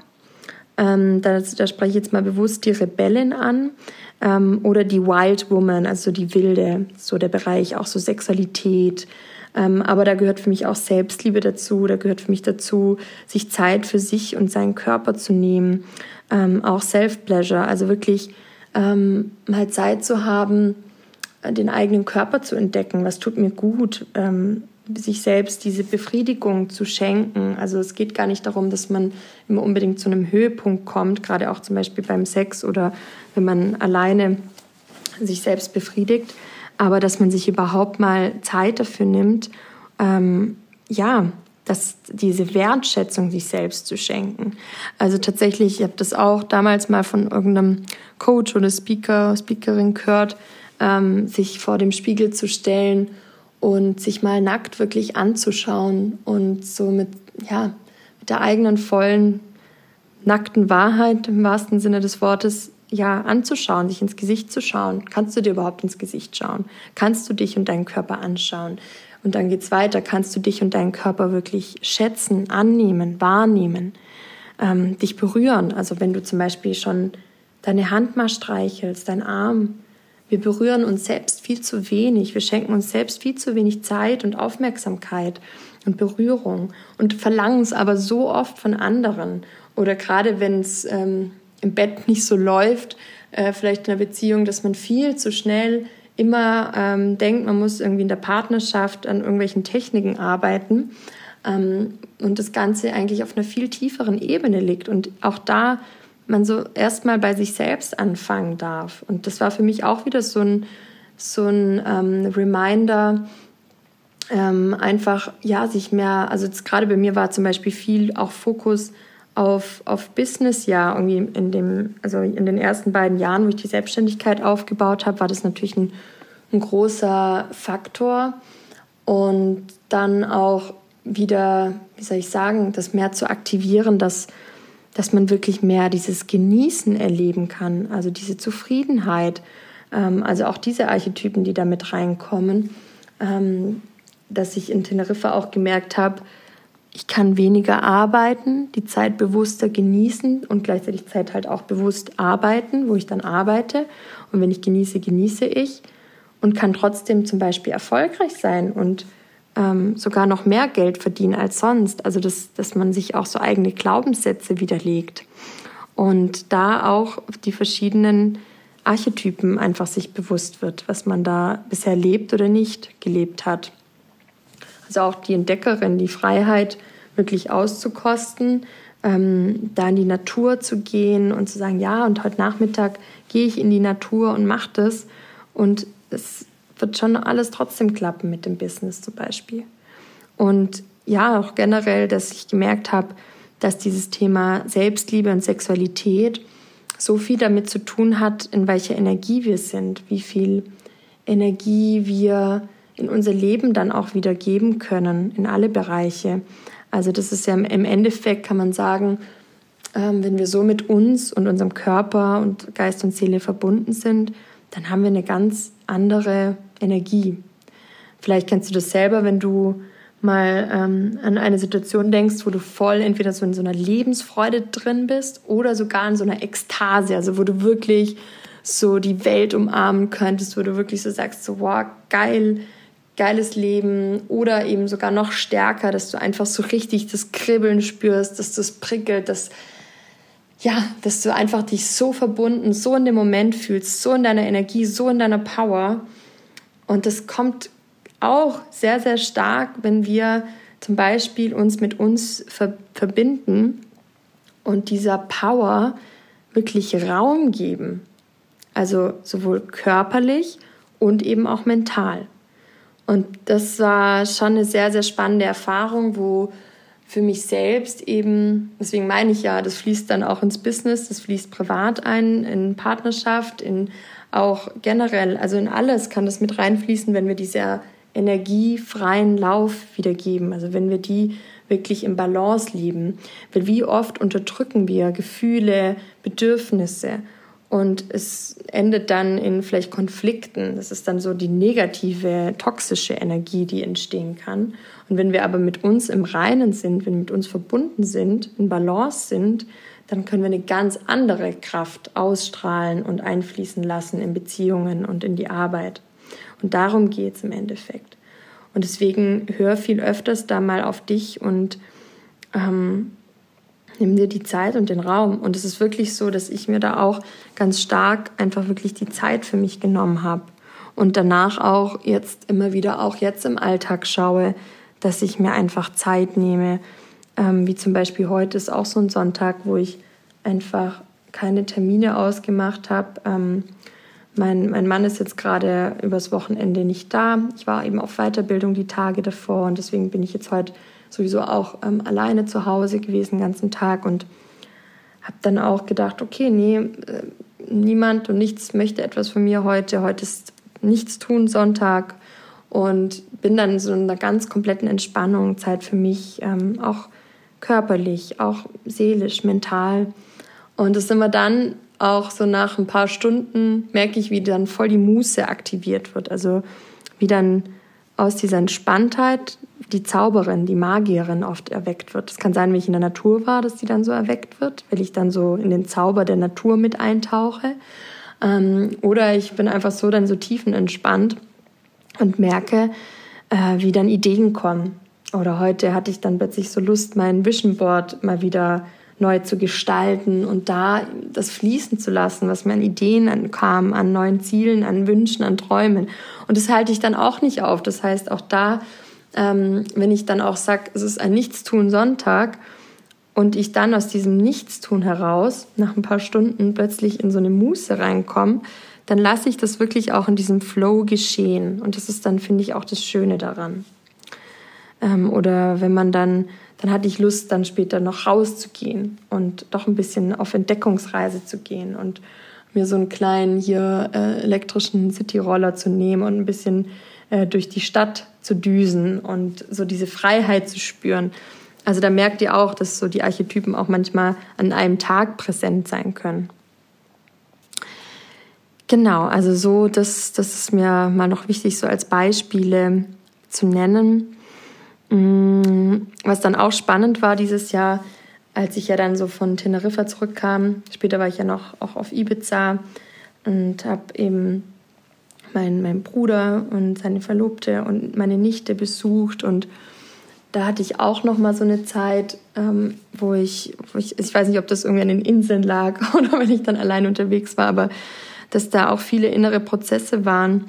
S1: Ähm, da, da, spreche ich jetzt mal bewusst die Rebellin an ähm, oder die Wild Woman, also die Wilde, so der Bereich, auch so Sexualität. Ähm, aber da gehört für mich auch Selbstliebe dazu, da gehört für mich dazu, sich Zeit für sich und seinen Körper zu nehmen, ähm, auch Self-Pleasure, also wirklich ähm, mal Zeit zu haben, den eigenen Körper zu entdecken, was tut mir gut, ähm, sich selbst diese Befriedigung zu schenken. Also es geht gar nicht darum, dass man immer unbedingt zu einem Höhepunkt kommt, gerade auch zum Beispiel beim Sex oder wenn man alleine sich selbst befriedigt, aber dass man sich überhaupt mal Zeit dafür nimmt, ähm, ja, dass diese Wertschätzung sich selbst zu schenken. Also tatsächlich, ich habe das auch damals mal von irgendeinem Coach oder Speaker, Speakerin gehört, ähm, sich vor dem Spiegel zu stellen und sich mal nackt wirklich anzuschauen und so mit, ja, mit der eigenen vollen, nackten Wahrheit im wahrsten Sinne des Wortes ja, anzuschauen, sich ins Gesicht zu schauen. Kannst du dir überhaupt ins Gesicht schauen? Kannst du dich und deinen Körper anschauen? Und dann geht's weiter. Kannst du dich und deinen Körper wirklich schätzen, annehmen, wahrnehmen, ähm, dich berühren? Also wenn du zum Beispiel schon deine Hand mal streichelst, dein Arm. Wir berühren uns selbst viel zu wenig. Wir schenken uns selbst viel zu wenig Zeit und Aufmerksamkeit und Berührung und verlangen es aber so oft von anderen. Oder gerade wenn es ähm, im Bett (laughs) nicht so läuft, äh, vielleicht in einer Beziehung, dass man viel zu schnell immer ähm, denkt, man muss irgendwie in der Partnerschaft an irgendwelchen Techniken arbeiten ähm, und das Ganze eigentlich auf einer viel tieferen Ebene liegt und auch da man so erstmal bei sich selbst anfangen darf. Und das war für mich auch wieder so ein, so ein ähm, Reminder, ähm, einfach ja sich mehr, also gerade bei mir war zum Beispiel viel auch Fokus auf, auf Business ja irgendwie in dem, also in den ersten beiden Jahren, wo ich die Selbstständigkeit aufgebaut habe, war das natürlich ein, ein großer Faktor. Und dann auch wieder, wie soll ich sagen, das mehr zu aktivieren, dass, dass man wirklich mehr dieses Genießen erleben kann, also diese Zufriedenheit, ähm, also auch diese Archetypen, die da mit reinkommen, ähm, dass ich in Teneriffa auch gemerkt habe, ich kann weniger arbeiten, die Zeit bewusster genießen und gleichzeitig Zeit halt auch bewusst arbeiten, wo ich dann arbeite. Und wenn ich genieße, genieße ich und kann trotzdem zum Beispiel erfolgreich sein und ähm, sogar noch mehr Geld verdienen als sonst. Also dass, dass man sich auch so eigene Glaubenssätze widerlegt und da auch die verschiedenen Archetypen einfach sich bewusst wird, was man da bisher lebt oder nicht gelebt hat. Also auch die Entdeckerin, die Freiheit wirklich auszukosten, ähm, da in die Natur zu gehen und zu sagen, ja, und heute Nachmittag gehe ich in die Natur und mache das. Und es wird schon alles trotzdem klappen mit dem Business zum Beispiel. Und ja, auch generell, dass ich gemerkt habe, dass dieses Thema Selbstliebe und Sexualität so viel damit zu tun hat, in welcher Energie wir sind, wie viel Energie wir in unser Leben dann auch wieder geben können, in alle Bereiche. Also das ist ja im Endeffekt, kann man sagen, ähm, wenn wir so mit uns und unserem Körper und Geist und Seele verbunden sind, dann haben wir eine ganz andere Energie. Vielleicht kennst du das selber, wenn du mal ähm, an eine Situation denkst, wo du voll entweder so in so einer Lebensfreude drin bist oder sogar in so einer Ekstase, also wo du wirklich so die Welt umarmen könntest, wo du wirklich so sagst, so wow, geil, geiles Leben oder eben sogar noch stärker, dass du einfach so richtig das Kribbeln spürst, dass das prickelt, dass ja, dass du einfach dich so verbunden, so in dem Moment fühlst, so in deiner Energie, so in deiner Power. Und das kommt auch sehr, sehr stark, wenn wir zum Beispiel uns mit uns ver verbinden und dieser Power wirklich Raum geben. Also sowohl körperlich und eben auch mental. Und das war schon eine sehr, sehr spannende Erfahrung, wo für mich selbst eben, deswegen meine ich ja, das fließt dann auch ins Business, das fließt privat ein, in Partnerschaft, in auch generell, also in alles kann das mit reinfließen, wenn wir dieser energiefreien Lauf wiedergeben, also wenn wir die wirklich im Balance leben. Weil wie oft unterdrücken wir Gefühle, Bedürfnisse und es endet dann in vielleicht Konflikten. Das ist dann so die negative, toxische Energie, die entstehen kann. Und wenn wir aber mit uns im Reinen sind, wenn wir mit uns verbunden sind, in Balance sind, dann können wir eine ganz andere Kraft ausstrahlen und einfließen lassen in Beziehungen und in die Arbeit. Und darum geht es im Endeffekt. Und deswegen hör viel öfters da mal auf dich und ähm, nimm dir die Zeit und den Raum. Und es ist wirklich so, dass ich mir da auch ganz stark einfach wirklich die Zeit für mich genommen habe. Und danach auch jetzt immer wieder, auch jetzt im Alltag schaue, dass ich mir einfach Zeit nehme. Ähm, wie zum Beispiel heute ist auch so ein Sonntag, wo ich einfach keine Termine ausgemacht habe. Ähm, mein, mein Mann ist jetzt gerade übers Wochenende nicht da. Ich war eben auf Weiterbildung die Tage davor und deswegen bin ich jetzt heute sowieso auch ähm, alleine zu Hause gewesen den ganzen Tag und habe dann auch gedacht, okay, nee, äh, niemand und nichts möchte etwas von mir heute. Heute ist nichts tun Sonntag und bin dann so in einer ganz kompletten Entspannung, Zeit für mich, ähm, auch körperlich, auch seelisch, mental. Und das sind wir dann auch so nach ein paar Stunden, merke ich, wie dann voll die Muße aktiviert wird. Also wie dann aus dieser Entspanntheit die Zauberin, die Magierin oft erweckt wird. Es kann sein, wenn ich in der Natur war, dass die dann so erweckt wird, weil ich dann so in den Zauber der Natur mit eintauche. Ähm, oder ich bin einfach so dann so tiefenentspannt und merke, äh, wie dann Ideen kommen. Oder heute hatte ich dann plötzlich so Lust, mein Vision Board mal wieder neu zu gestalten und da das fließen zu lassen, was mir an Ideen kam, an neuen Zielen, an Wünschen, an Träumen. Und das halte ich dann auch nicht auf. Das heißt, auch da, ähm, wenn ich dann auch sage, es ist ein Nichtstun Sonntag und ich dann aus diesem Nichtstun heraus nach ein paar Stunden plötzlich in so eine Muße reinkomme, dann lasse ich das wirklich auch in diesem Flow geschehen. Und das ist dann, finde ich, auch das Schöne daran. Ähm, oder wenn man dann dann hatte ich Lust, dann später noch rauszugehen und doch ein bisschen auf Entdeckungsreise zu gehen und mir so einen kleinen hier äh, elektrischen Cityroller zu nehmen und ein bisschen äh, durch die Stadt zu düsen und so diese Freiheit zu spüren. Also da merkt ihr auch, dass so die Archetypen auch manchmal an einem Tag präsent sein können. Genau, also so, das, das ist mir mal noch wichtig, so als Beispiele zu nennen. Mm, was dann auch spannend war dieses Jahr, als ich ja dann so von Teneriffa zurückkam. Später war ich ja noch auch auf Ibiza und habe eben meinen mein Bruder und seine Verlobte und meine Nichte besucht und da hatte ich auch noch mal so eine Zeit, ähm, wo, ich, wo ich, ich weiß nicht, ob das irgendwie an den Inseln lag (laughs) oder wenn ich dann allein unterwegs war, aber dass da auch viele innere Prozesse waren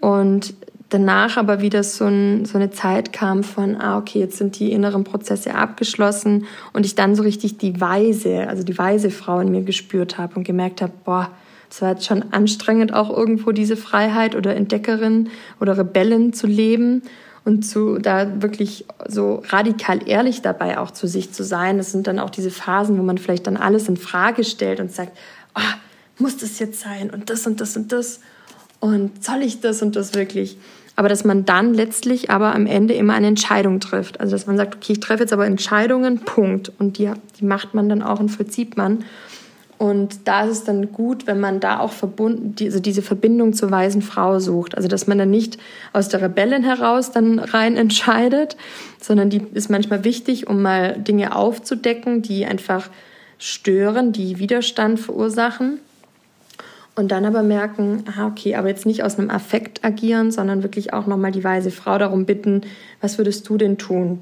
S1: und danach aber wieder so, ein, so eine Zeit kam von, ah, okay, jetzt sind die inneren Prozesse abgeschlossen und ich dann so richtig die Weise, also die weise Frau in mir gespürt habe und gemerkt habe, boah, das war jetzt schon anstrengend, auch irgendwo diese Freiheit oder Entdeckerin oder Rebellen zu leben und zu da wirklich so radikal ehrlich dabei auch zu sich zu sein. Das sind dann auch diese Phasen, wo man vielleicht dann alles in Frage stellt und sagt, oh, muss das jetzt sein und das und das und das und soll ich das und das wirklich? aber dass man dann letztlich aber am Ende immer eine Entscheidung trifft. Also dass man sagt, okay, ich treffe jetzt aber Entscheidungen, Punkt. Und die, die macht man dann auch und vollzieht man. Und da ist es dann gut, wenn man da auch verbunden, also diese Verbindung zur weisen Frau sucht. Also dass man dann nicht aus der Rebellin heraus dann rein (laughs) entscheidet, sondern die ist manchmal wichtig, um mal Dinge aufzudecken, die einfach stören, die Widerstand verursachen. Und dann aber merken, aha, okay, aber jetzt nicht aus einem Affekt agieren, sondern wirklich auch nochmal die weise Frau darum bitten, was würdest du denn tun?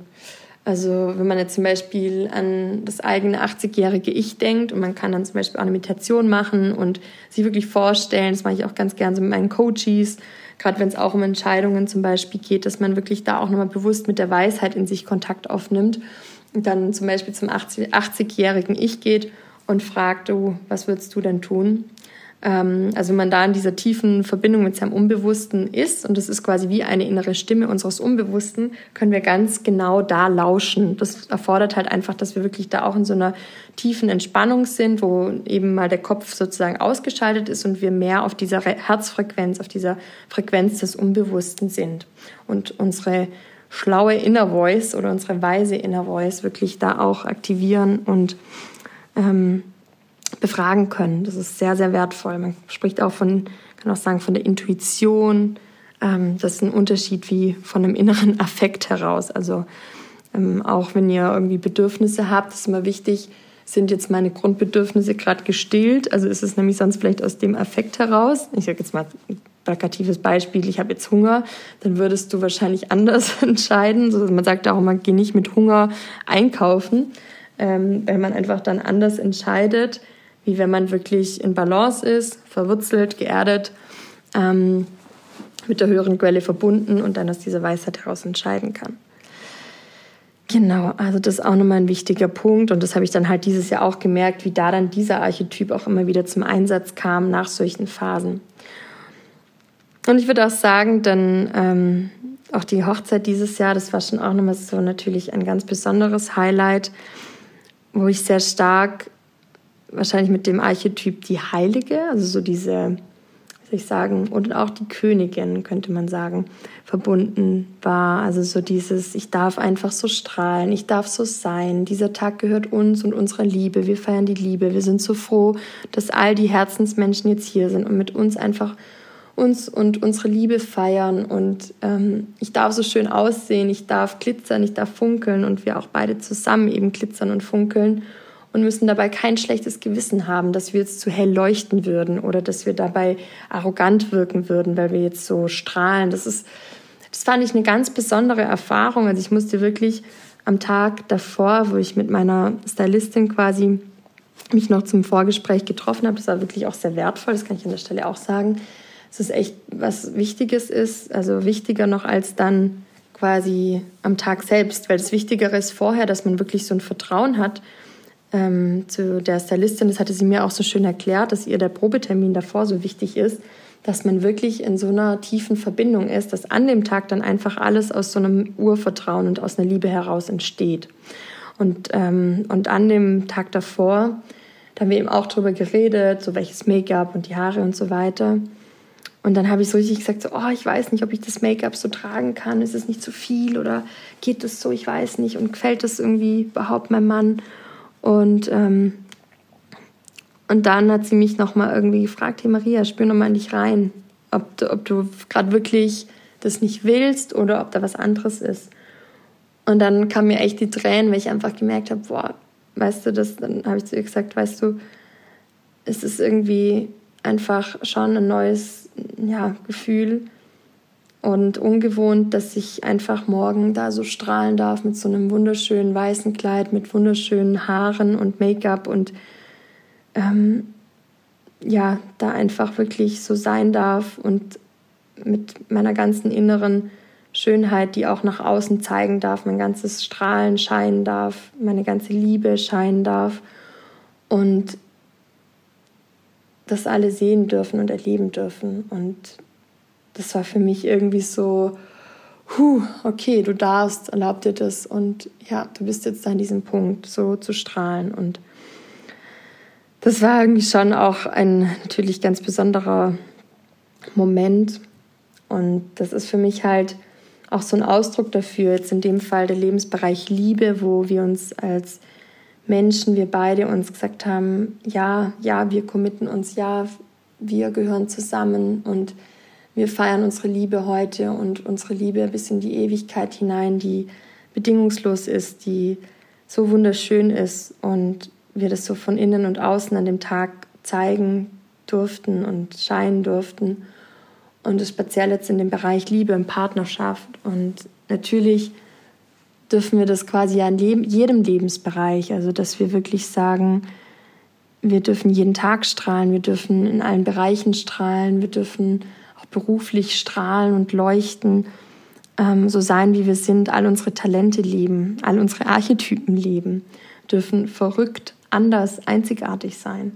S1: Also wenn man jetzt zum Beispiel an das eigene 80-jährige Ich denkt und man kann dann zum Beispiel auch eine Meditation machen und sich wirklich vorstellen, das mache ich auch ganz gerne so mit meinen Coaches, gerade wenn es auch um Entscheidungen zum Beispiel geht, dass man wirklich da auch nochmal bewusst mit der Weisheit in sich Kontakt aufnimmt und dann zum Beispiel zum 80-jährigen Ich geht und fragt, du, was würdest du denn tun? Ähm, also wenn man da in dieser tiefen Verbindung mit seinem Unbewussten ist, und das ist quasi wie eine innere Stimme unseres Unbewussten, können wir ganz genau da lauschen. Das erfordert halt einfach, dass wir wirklich da auch in so einer tiefen Entspannung sind, wo eben mal der Kopf sozusagen ausgeschaltet ist und wir mehr auf dieser Herzfrequenz, auf dieser Frequenz des Unbewussten sind. Und unsere schlaue Inner Voice oder unsere weise Inner Voice wirklich da auch aktivieren und ähm, befragen können. Das ist sehr, sehr wertvoll. Man spricht auch von, kann auch sagen, von der Intuition. Ähm, das ist ein Unterschied wie von einem inneren (laughs) Affekt heraus. Also ähm, auch wenn ihr irgendwie Bedürfnisse habt, ist immer wichtig, sind jetzt meine Grundbedürfnisse gerade gestillt? Also ist es nämlich sonst vielleicht aus dem Affekt heraus? Ich sage jetzt mal ein plakatives Beispiel, ich habe jetzt Hunger, dann würdest du wahrscheinlich anders (laughs) entscheiden. Also man sagt auch immer, geh nicht mit Hunger einkaufen, ähm, weil man einfach dann anders entscheidet, wie wenn man wirklich in Balance ist, verwurzelt, geerdet, ähm, mit der höheren Quelle verbunden und dann aus dieser Weisheit heraus entscheiden kann. Genau, also das ist auch nochmal ein wichtiger Punkt und das habe ich dann halt dieses Jahr auch gemerkt, wie da dann dieser Archetyp auch immer wieder zum Einsatz kam nach solchen Phasen. Und ich würde auch sagen, dann ähm, auch die Hochzeit dieses Jahr, das war schon auch nochmal so natürlich ein ganz besonderes Highlight, wo ich sehr stark wahrscheinlich mit dem Archetyp die Heilige, also so diese, wie soll ich sagen, und auch die Königin, könnte man sagen, verbunden war. Also so dieses, ich darf einfach so strahlen, ich darf so sein. Dieser Tag gehört uns und unserer Liebe. Wir feiern die Liebe. Wir sind so froh, dass all die Herzensmenschen jetzt hier sind und mit uns einfach uns und unsere Liebe feiern. Und ähm, ich darf so schön aussehen, ich darf glitzern, ich darf funkeln und wir auch beide zusammen eben glitzern und funkeln und müssen dabei kein schlechtes Gewissen haben, dass wir jetzt zu hell leuchten würden oder dass wir dabei arrogant wirken würden, weil wir jetzt so strahlen. Das ist, das fand ich eine ganz besondere Erfahrung. Also ich musste wirklich am Tag davor, wo ich mit meiner Stylistin quasi mich noch zum Vorgespräch getroffen habe, das war wirklich auch sehr wertvoll, das kann ich an der Stelle auch sagen, es echt was Wichtiges ist, also wichtiger noch als dann quasi am Tag selbst, weil das Wichtigere ist vorher, dass man wirklich so ein Vertrauen hat ähm, zu der Stylistin, das hatte sie mir auch so schön erklärt, dass ihr der Probetermin davor so wichtig ist, dass man wirklich in so einer tiefen Verbindung ist, dass an dem Tag dann einfach alles aus so einem Urvertrauen und aus einer Liebe heraus entsteht. Und, ähm, und an dem Tag davor, da haben wir eben auch drüber geredet, so welches Make-up und die Haare und so weiter. Und dann habe ich so richtig gesagt, so, oh, ich weiß nicht, ob ich das Make-up so tragen kann. Ist es nicht zu viel oder geht es so? Ich weiß nicht. Und gefällt das irgendwie überhaupt meinem Mann? Und, ähm, und dann hat sie mich nochmal irgendwie gefragt, hey Maria, spür nochmal in dich rein, ob du, ob du gerade wirklich das nicht willst oder ob da was anderes ist. Und dann kam mir echt die Tränen, weil ich einfach gemerkt habe, boah, weißt du, das, dann habe ich zu ihr gesagt, weißt du, es ist irgendwie einfach schon ein neues ja, Gefühl, und ungewohnt, dass ich einfach morgen da so strahlen darf mit so einem wunderschönen weißen Kleid, mit wunderschönen Haaren und Make-up und ähm, ja, da einfach wirklich so sein darf und mit meiner ganzen inneren Schönheit, die auch nach außen zeigen darf, mein ganzes Strahlen scheinen darf, meine ganze Liebe scheinen darf und das alle sehen dürfen und erleben dürfen. Und das war für mich irgendwie so, huh, okay, du darfst, erlaub dir das. Und ja, du bist jetzt an diesem Punkt, so zu strahlen. Und das war irgendwie schon auch ein natürlich ganz besonderer Moment. Und das ist für mich halt auch so ein Ausdruck dafür, jetzt in dem Fall der Lebensbereich Liebe, wo wir uns als Menschen, wir beide uns gesagt haben, ja, ja, wir committen uns, ja, wir gehören zusammen. Und wir feiern unsere Liebe heute und unsere Liebe bis in die Ewigkeit hinein, die bedingungslos ist, die so wunderschön ist und wir das so von innen und außen an dem Tag zeigen durften und scheinen durften. Und das speziell jetzt in dem Bereich Liebe und Partnerschaft. Und natürlich dürfen wir das quasi an jedem Lebensbereich, also dass wir wirklich sagen, wir dürfen jeden Tag strahlen, wir dürfen in allen Bereichen strahlen, wir dürfen beruflich strahlen und leuchten, ähm, so sein, wie wir sind, all unsere Talente leben, all unsere Archetypen leben, dürfen verrückt, anders, einzigartig sein.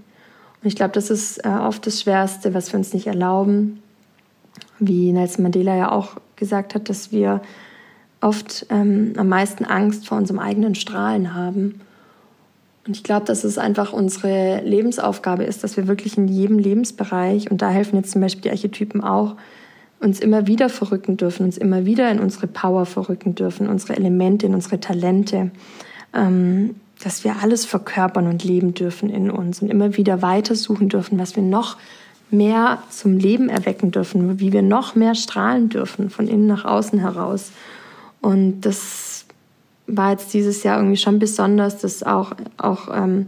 S1: Und ich glaube, das ist äh, oft das Schwerste, was wir uns nicht erlauben. Wie Nelson Mandela ja auch gesagt hat, dass wir oft ähm, am meisten Angst vor unserem eigenen Strahlen haben und ich glaube, dass es einfach unsere Lebensaufgabe ist, dass wir wirklich in jedem Lebensbereich, und da helfen jetzt zum Beispiel die Archetypen auch, uns immer wieder verrücken dürfen, uns immer wieder in unsere Power verrücken dürfen, unsere Elemente, in unsere Talente, ähm, dass wir alles verkörpern und leben dürfen in uns und immer wieder weitersuchen dürfen, was wir noch mehr zum Leben erwecken dürfen, wie wir noch mehr strahlen dürfen, von innen nach außen heraus. Und das war jetzt dieses Jahr irgendwie schon besonders, das auch, auch ähm,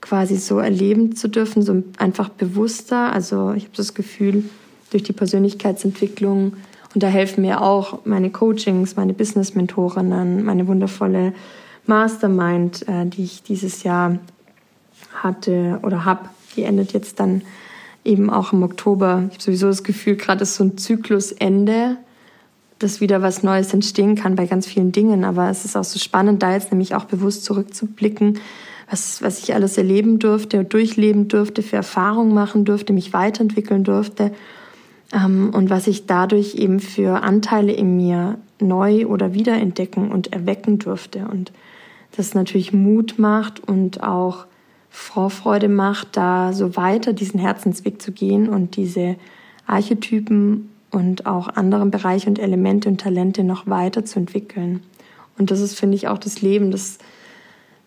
S1: quasi so erleben zu dürfen, so einfach bewusster. Also ich habe das Gefühl, durch die Persönlichkeitsentwicklung, und da helfen mir auch meine Coachings, meine Business-Mentorinnen, meine wundervolle Mastermind, äh, die ich dieses Jahr hatte oder habe, die endet jetzt dann eben auch im Oktober. Ich habe sowieso das Gefühl, gerade ist so ein Zyklusende dass wieder was Neues entstehen kann bei ganz vielen Dingen. Aber es ist auch so spannend, da jetzt nämlich auch bewusst zurückzublicken, was, was ich alles erleben durfte, durchleben durfte, für Erfahrungen machen durfte, mich weiterentwickeln durfte ähm, und was ich dadurch eben für Anteile in mir neu oder wiederentdecken und erwecken durfte. Und das natürlich Mut macht und auch Vorfreude macht, da so weiter diesen Herzensweg zu gehen und diese Archetypen und auch anderen Bereiche und Elemente und Talente noch weiter zu entwickeln. Und das ist, finde ich, auch das Leben, das,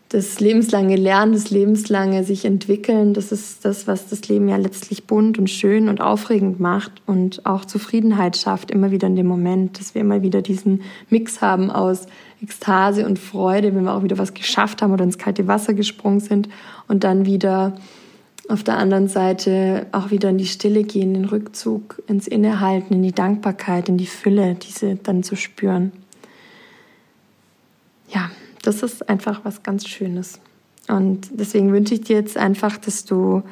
S1: das lebenslange Lernen, das lebenslange sich entwickeln. Das ist das, was das Leben ja letztlich bunt und schön und aufregend macht und auch Zufriedenheit schafft, immer wieder in dem Moment, dass wir immer wieder diesen Mix haben aus Ekstase und Freude, wenn wir auch wieder was geschafft haben oder ins kalte Wasser gesprungen sind und dann wieder auf der anderen Seite auch wieder in die Stille gehen, den Rückzug, ins Innehalten, in die Dankbarkeit, in die Fülle, diese dann zu spüren. Ja, das ist einfach was ganz Schönes. Und deswegen wünsche ich dir jetzt einfach, dass du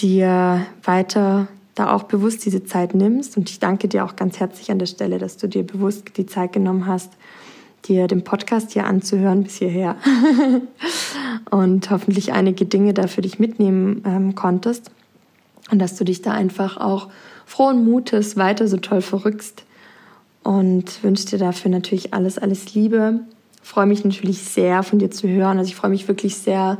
S1: dir weiter da auch bewusst diese Zeit nimmst. Und ich danke dir auch ganz herzlich an der Stelle, dass du dir bewusst die Zeit genommen hast, dir den Podcast hier anzuhören bis hierher (laughs) und hoffentlich einige Dinge da für dich mitnehmen ähm, konntest und dass du dich da einfach auch frohen Mutes weiter so toll verrückst und wünsche dir dafür natürlich alles, alles Liebe. Freue mich natürlich sehr von dir zu hören. Also ich freue mich wirklich sehr,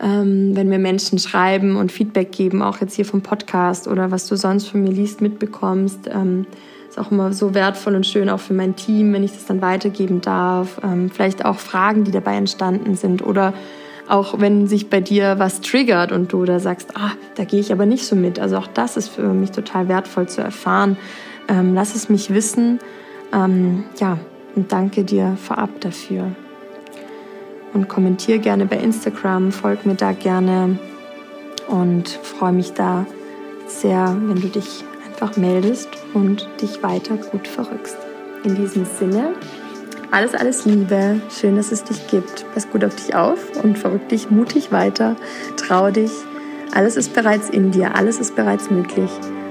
S1: ähm, wenn mir Menschen schreiben und Feedback geben, auch jetzt hier vom Podcast oder was du sonst von mir liest, mitbekommst. Ähm, ist auch immer so wertvoll und schön auch für mein Team, wenn ich das dann weitergeben darf. Ähm, vielleicht auch Fragen, die dabei entstanden sind oder auch wenn sich bei dir was triggert und du da sagst, ah, da gehe ich aber nicht so mit. Also auch das ist für mich total wertvoll zu erfahren. Ähm, lass es mich wissen. Ähm, ja, und danke dir vorab dafür. Und kommentiere gerne bei Instagram, folg mir da gerne und freue mich da sehr, wenn du dich einfach meldest und dich weiter gut verrückst. In diesem Sinne, alles, alles Liebe. Schön, dass es dich gibt. Pass gut auf dich auf und verrück dich mutig weiter. Trau dich. Alles ist bereits in dir. Alles ist bereits möglich.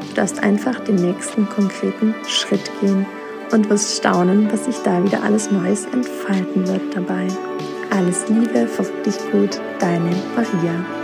S1: Du darfst einfach den nächsten konkreten Schritt gehen und wirst staunen, was sich da wieder alles Neues entfalten wird dabei. Alles Liebe, verrück dich gut. Deine Maria.